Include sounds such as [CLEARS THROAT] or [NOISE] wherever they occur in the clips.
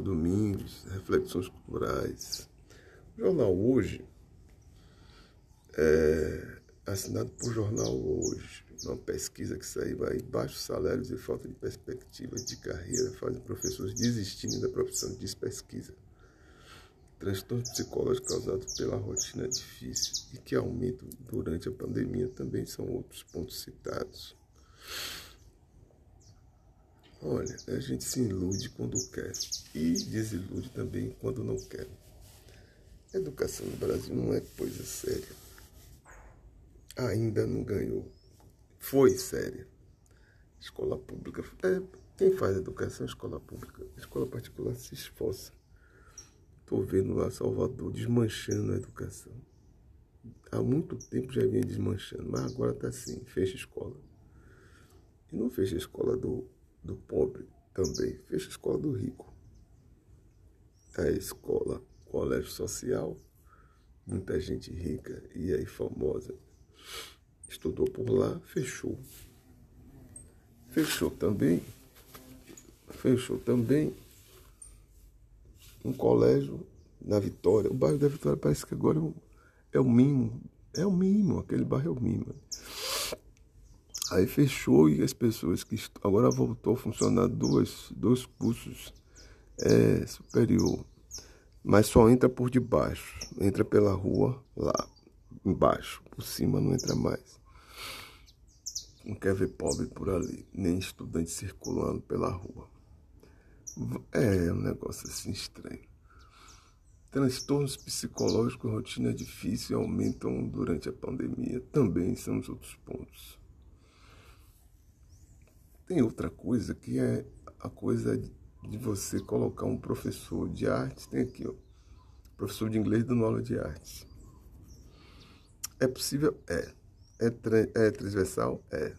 Domingos, Reflexões Culturais. O jornal Hoje, é, assinado por Jornal Hoje, uma pesquisa que saiu aí, baixos salários e falta de perspectivas de carreira fazem professores desistirem da profissão de pesquisa. Transtornos psicológicos causados pela rotina difícil e que aumentam durante a pandemia também são outros pontos citados. Olha, a gente se ilude quando quer e desilude também quando não quer. Educação no Brasil não é coisa séria. Ainda não ganhou. Foi séria. Escola pública. É, quem faz educação é escola pública. Escola particular se esforça. Estou vendo lá Salvador desmanchando a educação. Há muito tempo já vinha desmanchando, mas agora está assim, fecha escola. E não fecha a escola do do pobre também, fecha a escola do rico. A escola, colégio social, muita gente rica e aí famosa estudou por lá, fechou. Fechou também, fechou também um colégio na Vitória. O bairro da Vitória parece que agora é o mínimo, é o mínimo, aquele bairro é o mínimo. Aí fechou e as pessoas que agora voltou a funcionar dois, dois cursos é, superior, mas só entra por debaixo, entra pela rua lá embaixo, por cima não entra mais. Não quer ver pobre por ali, nem estudante circulando pela rua. É um negócio assim estranho. Transtornos psicológicos, rotina difícil aumentam durante a pandemia. Também são os outros pontos. Tem outra coisa que é a coisa de você colocar um professor de artes, tem aqui, ó, professor de inglês dando aula de artes. É possível? É. É, é transversal? É.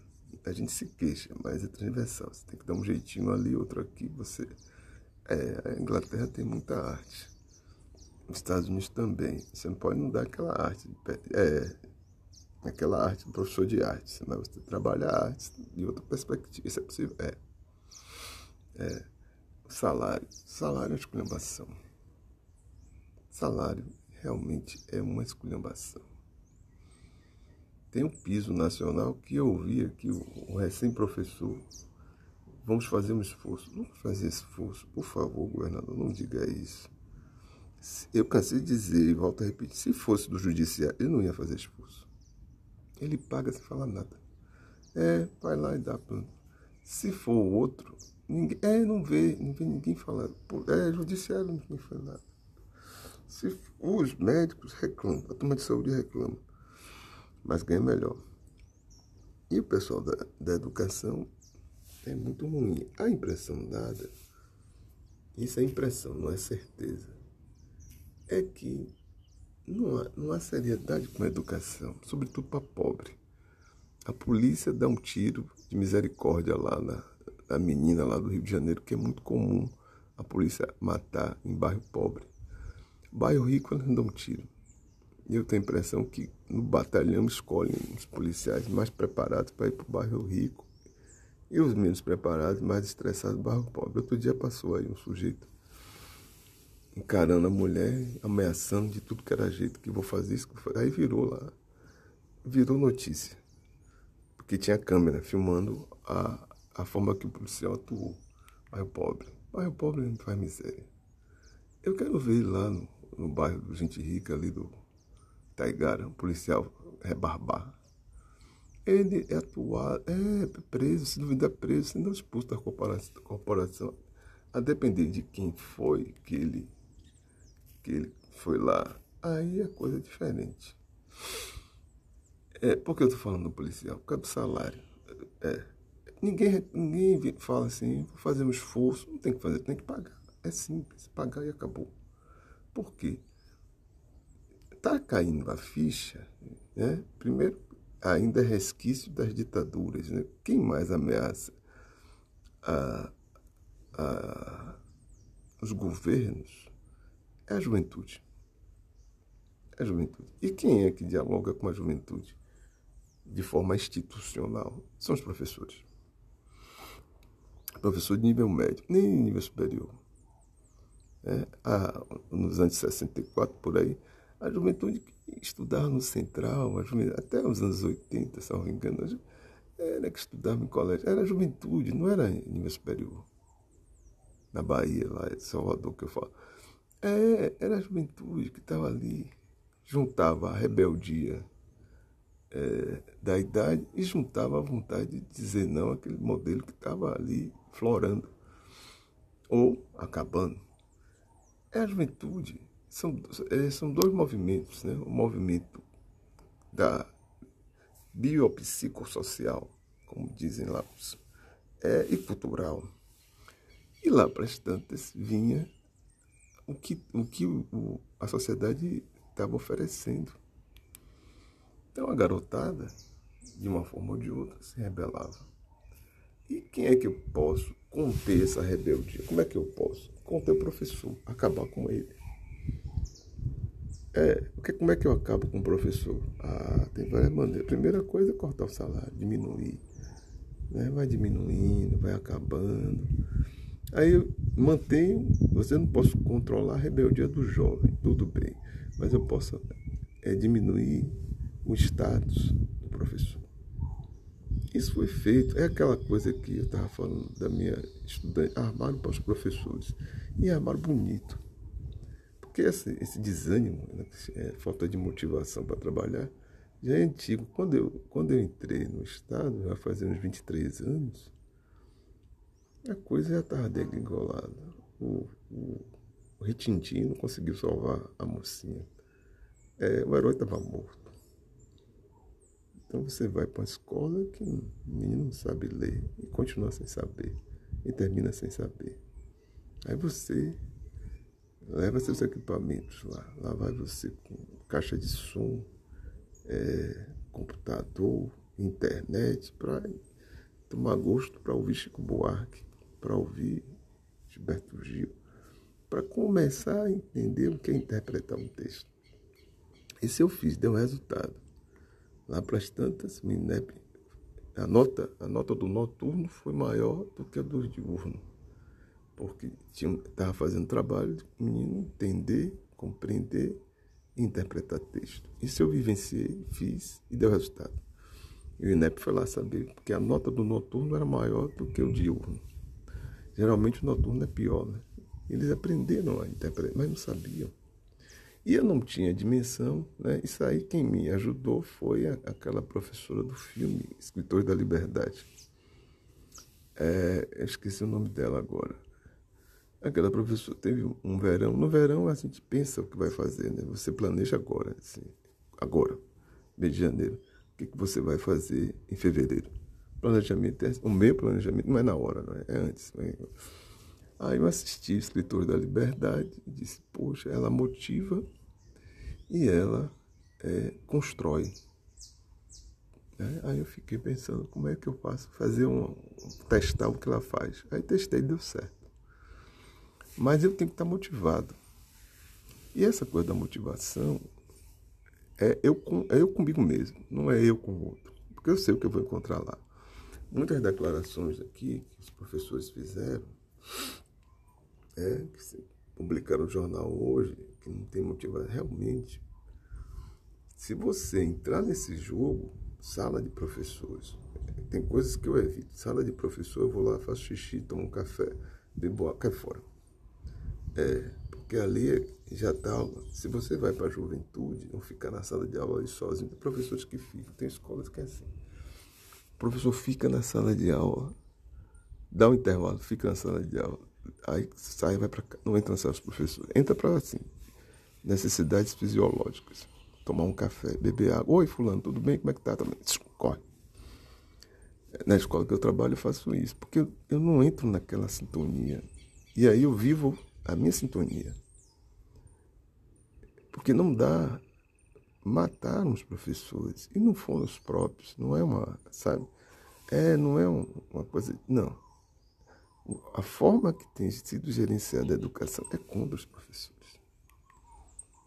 A gente se queixa, mas é transversal. Você tem que dar um jeitinho ali, outro aqui. Você. É, a Inglaterra tem muita arte. Os Estados Unidos também. Você não pode não dar aquela arte. É, aquela arte, um professor de arte, mas você trabalha a arte de outra perspectiva. Isso é possível? É. é. Salário. Salário é esculhambação. Salário realmente é uma esculhambação. Tem um piso nacional que eu ouvi aqui, o recém-professor. Vamos fazer um esforço. Vamos fazer esforço. Por favor, governador, não diga isso. Eu cansei de dizer e volto a repetir: se fosse do judiciário, ele não ia fazer esforço. Ele paga sem falar nada. É, vai lá e dá plano. Se for outro, ninguém, é, não vê, não vê ninguém falando. É, judiciário, ninguém fala nada. Se, os médicos reclamam, a turma de saúde reclama, mas ganha melhor. E o pessoal da, da educação é muito ruim. A impressão dada, isso é impressão, não é certeza, é que não há, não há seriedade com a educação, sobretudo para pobre. A polícia dá um tiro de misericórdia lá na, na menina lá do Rio de Janeiro, que é muito comum a polícia matar em bairro pobre. Bairro rico, eles não dão um tiro. E eu tenho a impressão que no batalhão escolhem os policiais mais preparados para ir para o bairro rico e os menos preparados, mais estressados, bairro pobre. Outro dia passou aí um sujeito encarando a mulher, ameaçando de tudo que era jeito, que vou fazer isso. Aí virou lá, virou notícia. Porque tinha câmera filmando a, a forma que o policial atuou. Bairro pobre. Bairro pobre não faz miséria. Eu quero ver lá no, no bairro do Gente Rica, ali do Taigara, um policial rebarbar. Ele é atuado, é preso, se duvidar preso, sendo expulso da corporação. A depender de quem foi que ele que ele foi lá, aí a coisa é diferente. É, por que eu estou falando do policial? Por causa do salário. É, ninguém, ninguém fala assim, vou fazer um esforço, não tem que fazer, tem que pagar. É simples, pagar e acabou. Por quê? Está caindo a ficha, né? Primeiro, ainda é resquício das ditaduras. Né? Quem mais ameaça a, a, os governos é a juventude. É a juventude. E quem é que dialoga com a juventude de forma institucional? São os professores. Professor de nível médio, nem nível superior. né? a, nos anos 64 por aí, a juventude que estudava no Central, até os anos 80, se não me engano, era que estudava em colégio, era juventude, não era nível superior. Na Bahia, lá em Salvador, que eu falo. É, era a juventude que estava ali, juntava a rebeldia é, da idade e juntava a vontade de dizer não àquele modelo que estava ali florando ou acabando. É a juventude. São, é, são dois movimentos, né? O movimento da biopsicossocial, como dizem lá, é, e cultural. E lá para as tantas vinha o que, o que o, a sociedade estava oferecendo. Então a garotada, de uma forma ou de outra, se rebelava. E quem é que eu posso conter essa rebeldia? Como é que eu posso? Conter o professor, acabar com ele. É, porque como é que eu acabo com o professor? Ah, tem várias maneiras. Primeira coisa é cortar o salário, diminuir. Né? Vai diminuindo, vai acabando. Aí eu mantenho, você não posso controlar a rebeldia do jovem, tudo bem. Mas eu posso é, diminuir o status do professor. Isso foi feito, é aquela coisa que eu estava falando da minha estudante, armário para os professores. E armário bonito. Porque esse, esse desânimo, né, é, falta de motivação para trabalhar, já é antigo. Quando eu, quando eu entrei no Estado, já fazia uns 23 anos, a coisa já estava degringolada. O, o, o não conseguiu salvar a mocinha. É, o herói estava morto. Então você vai para uma escola que o menino não sabe ler e continua sem saber. E termina sem saber. Aí você leva seus equipamentos lá. Lá vai você com caixa de som, é, computador, internet, para tomar gosto para ouvir Chico Buarque, para ouvir Gilberto Gil, para começar a entender o que é interpretar um texto. Esse eu fiz, deu resultado. Lá para as tantas, a nota, a nota do noturno foi maior do que a do diurno porque estava fazendo trabalho de menino entender, compreender e interpretar texto. Isso eu vivenciei, fiz e deu resultado. E o INEP foi lá saber, porque a nota do noturno era maior do que o diurno. Geralmente o noturno é pior, né? Eles aprenderam a interpretar, mas não sabiam. E eu não tinha dimensão, né? Isso aí quem me ajudou foi a, aquela professora do filme Escritores da Liberdade. É, eu esqueci o nome dela agora. Aquela professora teve um verão. No verão a gente pensa o que vai fazer, né? Você planeja agora, assim, agora, mês de janeiro. O que, que você vai fazer em fevereiro? Planejamento é o meu planejamento não é na hora, não é, é antes. Né? Aí eu assisti Escritor da Liberdade e disse, poxa, ela motiva e ela é, constrói. É, aí eu fiquei pensando como é que eu faço fazer um, testar o que ela faz. Aí testei e deu certo. Mas eu tenho que estar motivado. E essa coisa da motivação é eu, com, é eu comigo mesmo, não é eu com o outro. Porque eu sei o que eu vou encontrar lá. Muitas declarações aqui que os professores fizeram, é, que se publicaram no jornal hoje, que não tem motivação, realmente, se você entrar nesse jogo, sala de professores, tem coisas que eu evito. Sala de professor, eu vou lá, faço xixi, tomo um café, bebo água, cai fora. É, porque ali já está. Se você vai para a juventude, não ficar na sala de aula sozinho, tem professores que ficam, tem escolas que é assim. Professor fica na sala de aula, dá um intervalo, fica na sala de aula, aí sai vai para não entra na sala dos professores, entra para assim, necessidades fisiológicas. Tomar um café, beber água. Oi, fulano, tudo bem? Como é que tá? Também. Corre. Na escola que eu trabalho, eu faço isso, porque eu não entro naquela sintonia. E aí eu vivo a minha sintonia. Porque não dá matar os professores. E não foram os próprios. Não é uma, sabe? É, não é uma coisa. Não. A forma que tem sido gerenciada a educação é contra os professores.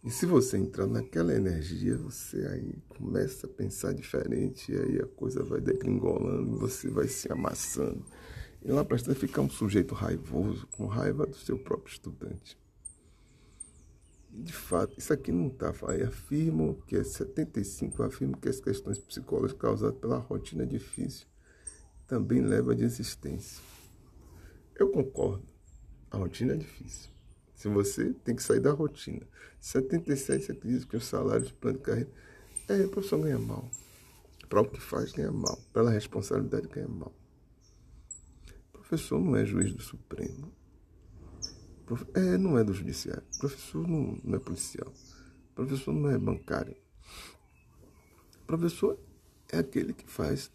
E se você entrar naquela energia, você aí começa a pensar diferente, e aí a coisa vai degringolando, você vai se amassando. E lá para ficar um sujeito raivoso, com raiva do seu próprio estudante. De fato, isso aqui não está. Afirmo que é 75, afirmo que as questões psicológicas causadas pela rotina difícil também levam à desistência. Eu concordo. A rotina é difícil. Se você tem que sair da rotina. 77 acredita que o salário de plano de carreira. É, o professor ganha mal. Para o que faz, ganha mal. Pela responsabilidade, ganha mal. O professor não é juiz do Supremo. É, não é do judiciário. Professor não, não é policial. Professor não é bancário. Professor é aquele que faz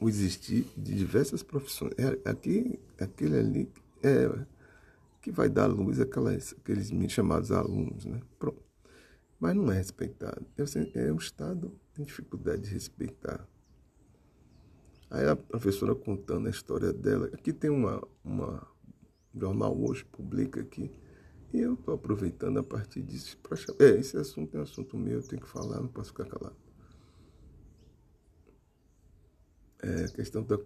o existir de diversas profissões. É aqui, aquele ali é que vai dar luz àquelas, aqueles chamados alunos, né? Pronto. Mas não é respeitado. É o Estado tem dificuldade de respeitar. Aí a professora contando a história dela. Aqui tem uma, uma jornal hoje, publica aqui. E eu estou aproveitando a partir disso para. É, esse assunto é um assunto meu, eu tenho que falar, não posso ficar calado. É, a questão da.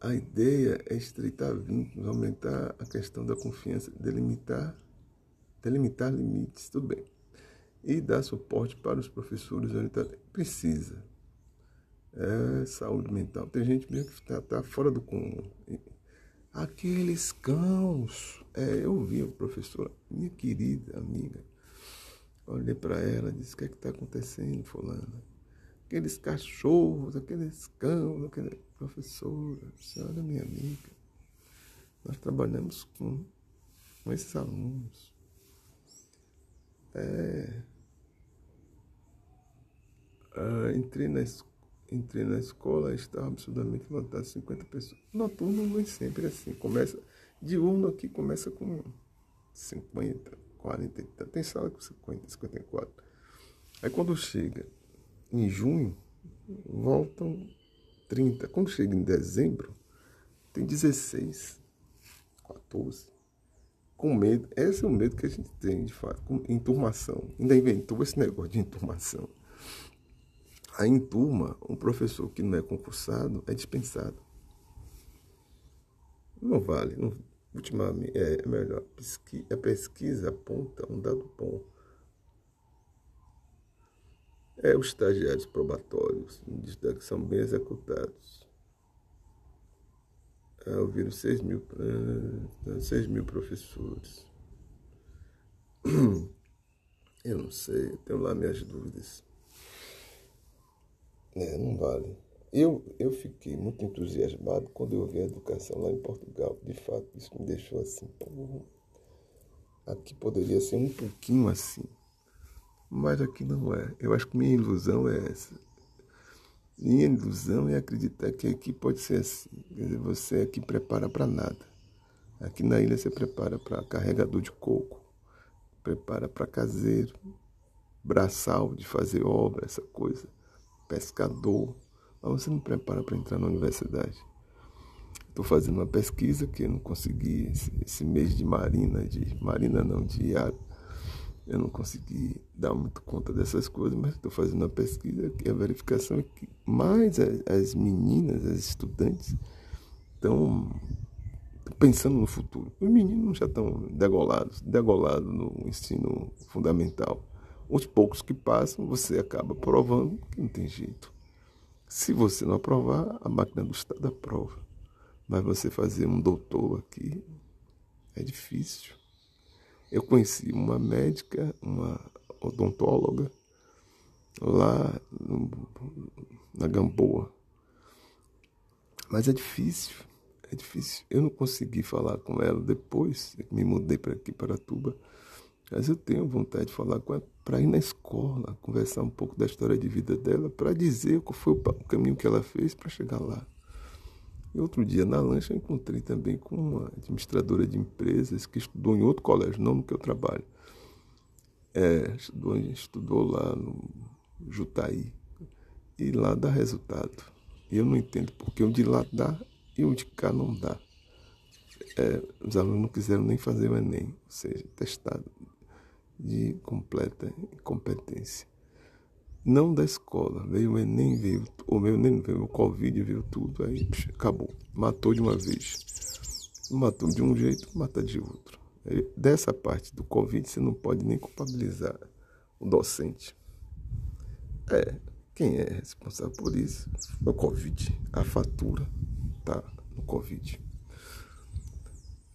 A ideia é estreitar vínculos, aumentar a questão da confiança, delimitar, delimitar limites, tudo bem. E dar suporte para os professores orientadores. Precisa. É saúde mental. Tem gente mesmo que está tá fora do comum. Aqueles cãos. É, eu vi o professor, minha querida amiga. Olhei para ela, disse: O que é está acontecendo, Fulana? Aqueles cachorros, aqueles cães, aquele... professora, a senhora é minha amiga. Nós trabalhamos com, com esses alunos. É, ah, entrei na escola entrei na escola, estava absurdamente lotado, 50 pessoas. Noturno não é sempre assim. Começa, diurno aqui começa com 50, 40, tem sala com 50, 54. Aí quando chega em junho, voltam 30. Quando chega em dezembro, tem 16, 14. Com medo, esse é o medo que a gente tem, de fato, com enturmação. Ainda inventou esse negócio de enturmação. Aí em turma, um professor que não é concursado é dispensado. Não vale. Não, ultimamente, é, é melhor. A pesquisa aponta um dado bom. É, os estagiários probatórios que são bem executados. É, ouviram 6 mil, 6 mil professores. [CLEARS THROAT] Eu não sei, tenho lá minhas dúvidas. É, não vale. Eu, eu fiquei muito entusiasmado quando eu vi a educação lá em Portugal. De fato, isso me deixou assim. Aqui poderia ser um pouquinho assim. Mas aqui não é. Eu acho que minha ilusão é essa. Minha ilusão é acreditar que aqui pode ser assim. Quer dizer, você aqui prepara para nada. Aqui na ilha você prepara para carregador de coco, prepara para caseiro, braçal de fazer obra, essa coisa pescador, mas você não prepara para entrar na universidade. Estou fazendo uma pesquisa que eu não consegui esse, esse, mês de marina, de marina não, de ar. Eu não consegui dar muito conta dessas coisas, mas estou fazendo uma pesquisa que a verificação é que mais as, as meninas, as estudantes, estão pensando no futuro. Os meninos já estão degolados, degolados no ensino fundamental. Os poucos que passam, você acaba provando que não tem jeito. Se você não aprovar, a máquina do Estado aprova. Mas você fazer um doutor aqui é difícil. Eu conheci uma médica, uma odontóloga, lá no, na Gamboa. Mas é difícil, é difícil. Eu não consegui falar com ela depois, me mudei para aqui, para Tuba. Mas eu tenho vontade de falar com ela para ir na escola, conversar um pouco da história de vida dela, para dizer qual foi o caminho que ela fez para chegar lá. E outro dia na lancha eu encontrei também com uma administradora de empresas que estudou em outro colégio, não no que eu trabalho. É, estudou, estudou lá no Jutaí. E lá dá resultado. E eu não entendo porque o de lá dá e o de cá não dá. É, os alunos não quiseram nem fazer o Enem, ou seja, testado de completa incompetência. Não da escola, veio o Enem, veio o meu Enem, veio o Covid, veio tudo, aí acabou. Matou de uma vez. Matou de um jeito, mata de outro. Dessa parte do Covid, você não pode nem culpabilizar o docente. É, quem é responsável por isso? É o Covid. A fatura tá no Covid.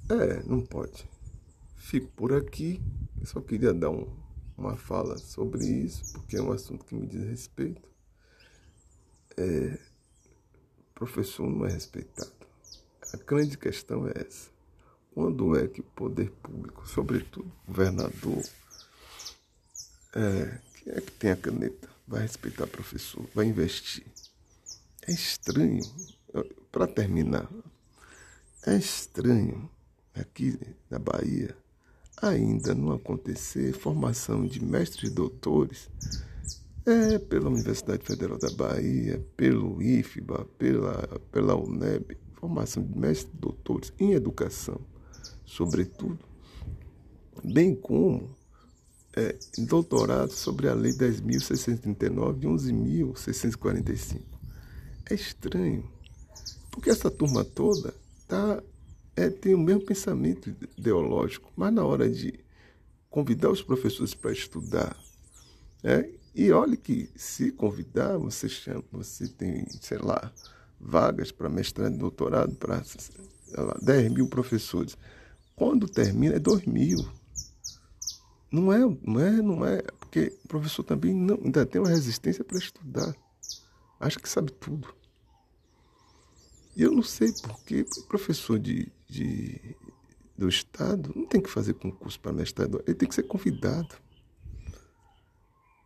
É, não pode. Fico por aqui. Eu só queria dar um, uma fala sobre isso, porque é um assunto que me diz respeito. É, professor não é respeitado. A grande questão é essa. Quando é que o poder público, sobretudo o governador, é, quem é que tem a caneta, vai respeitar o professor, vai investir? É estranho, para terminar, é estranho aqui na Bahia ainda não acontecer formação de mestres e doutores é pela Universidade Federal da Bahia, pelo IFBA, pela, pela UNEB, formação de mestres e doutores em educação, sobretudo, bem como é, doutorado sobre a Lei 10.639 e 11.645. É estranho, porque essa turma toda tá, é, tem o mesmo pensamento ideológico, mas na hora de convidar os professores para estudar, é, e olhe que se convidar, você chama, você tem, sei lá, vagas para mestrado e doutorado para 10 mil professores. Quando termina é 2 mil. Não é, não é, não é, porque o professor também não, ainda tem uma resistência para estudar. Acha que sabe tudo. Eu não sei porque professor de, de, do Estado não tem que fazer concurso para mestrado, ele tem que ser convidado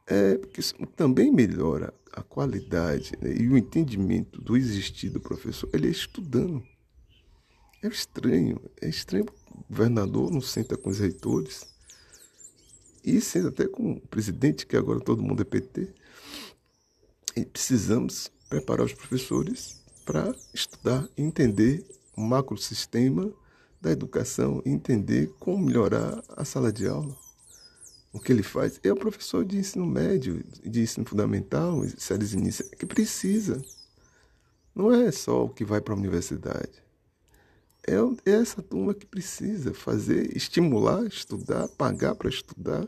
é, porque isso também melhora a qualidade né, e o entendimento do existir do professor. Ele é estudando. É estranho, é estranho. O governador não senta com os reitores e senta até com o presidente, que agora todo mundo é PT. E precisamos preparar os professores para estudar entender o macrosistema da educação, entender como melhorar a sala de aula o que ele faz é o professor de ensino médio, de ensino fundamental, séries iniciais, que precisa. Não é só o que vai para a universidade. É, é essa turma que precisa fazer, estimular, estudar, pagar para estudar.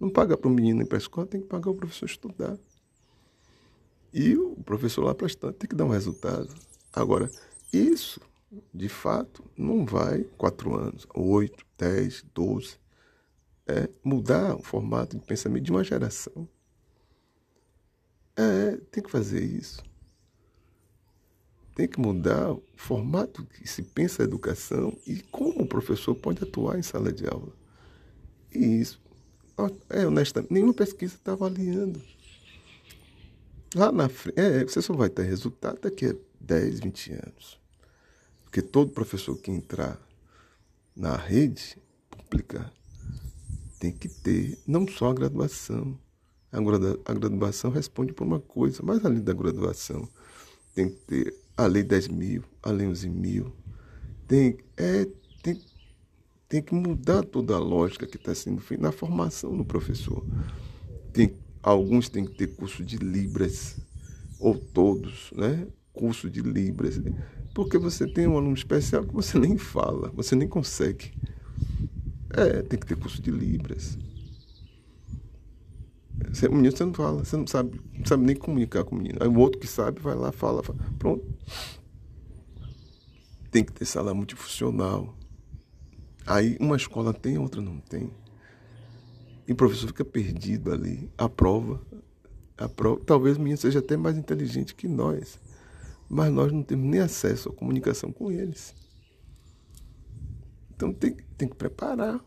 Não paga para o menino ir para a escola, tem que pagar o professor estudar. E o professor lá prestando tem que dar um resultado. Agora, isso, de fato, não vai quatro anos, oito, dez, doze é, mudar o formato de pensamento de uma geração. É, tem que fazer isso. Tem que mudar o formato que se pensa a educação e como o professor pode atuar em sala de aula. E isso, é honestamente, nenhuma pesquisa está avaliando. Lá na frente, é, você só vai ter resultado daqui a 10, 20 anos. Porque todo professor que entrar na rede pública tem que ter não só a graduação. A, graduação responde por uma coisa, mas além da graduação, tem que ter a lei 10 mil, a lei 11 mil. Tem, é, tem, tem que mudar toda a lógica que está sendo feita na formação do professor. Tem, alguns têm que ter curso de Libras, ou todos, né? Curso de Libras. Porque você tem um aluno especial que você [LAUGHS] nem fala, você nem consegue é, tem que ter curso de Libras. o menino você não fala, você não sabe, não sabe nem comunicar com o menino. Aí o outro que sabe vai lá, fala, fala. Pronto. Tem que ter sala multifuncional. Aí uma escola tem, outra não tem. E o professor fica perdido ali. A prova, a prova, talvez o menino seja até mais inteligente que nós. Mas nós não temos nem acesso à comunicação com eles. Então tem, tem que preparar.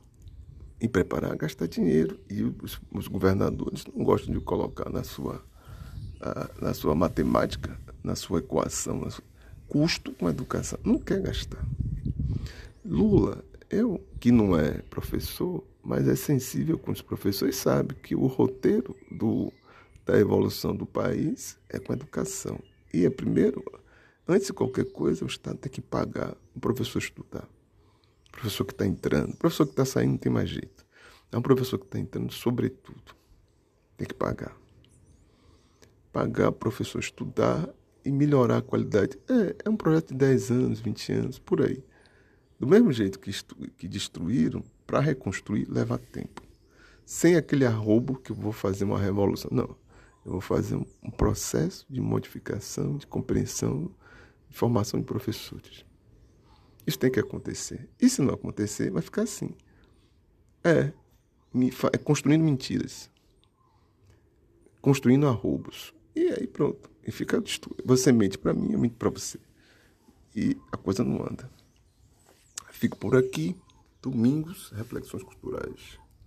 E preparar gastar dinheiro. E os, os governadores não gostam de colocar na sua, a, na sua matemática, na sua equação, sua, custo com educação. Não quer gastar. Lula, eu que não é professor, mas é sensível com os professores, sabe que o roteiro do, da evolução do país é com a educação. E é primeiro, antes de qualquer coisa, o Estado tem que pagar o professor estudar professor que está entrando, professor que está saindo não tem mais jeito. É um professor que está entrando, sobretudo, tem que pagar. Pagar o professor estudar e melhorar a qualidade. É, é um projeto de 10 anos, 20 anos, por aí. Do mesmo jeito que, que destruíram para reconstruir leva tempo. Sem aquele arrobo que eu vou fazer uma revolução. Não. Eu vou fazer um, processo de modificação, de compreensão, de formação de professores. Isso tem que acontecer. E se não acontecer, vai ficar assim. É, me, é construindo mentiras. Construindo arrobos. E aí pronto. E fica Você mente para mim, eu minto para você. E a coisa não anda. Fico por aqui. Domingos, reflexões culturais.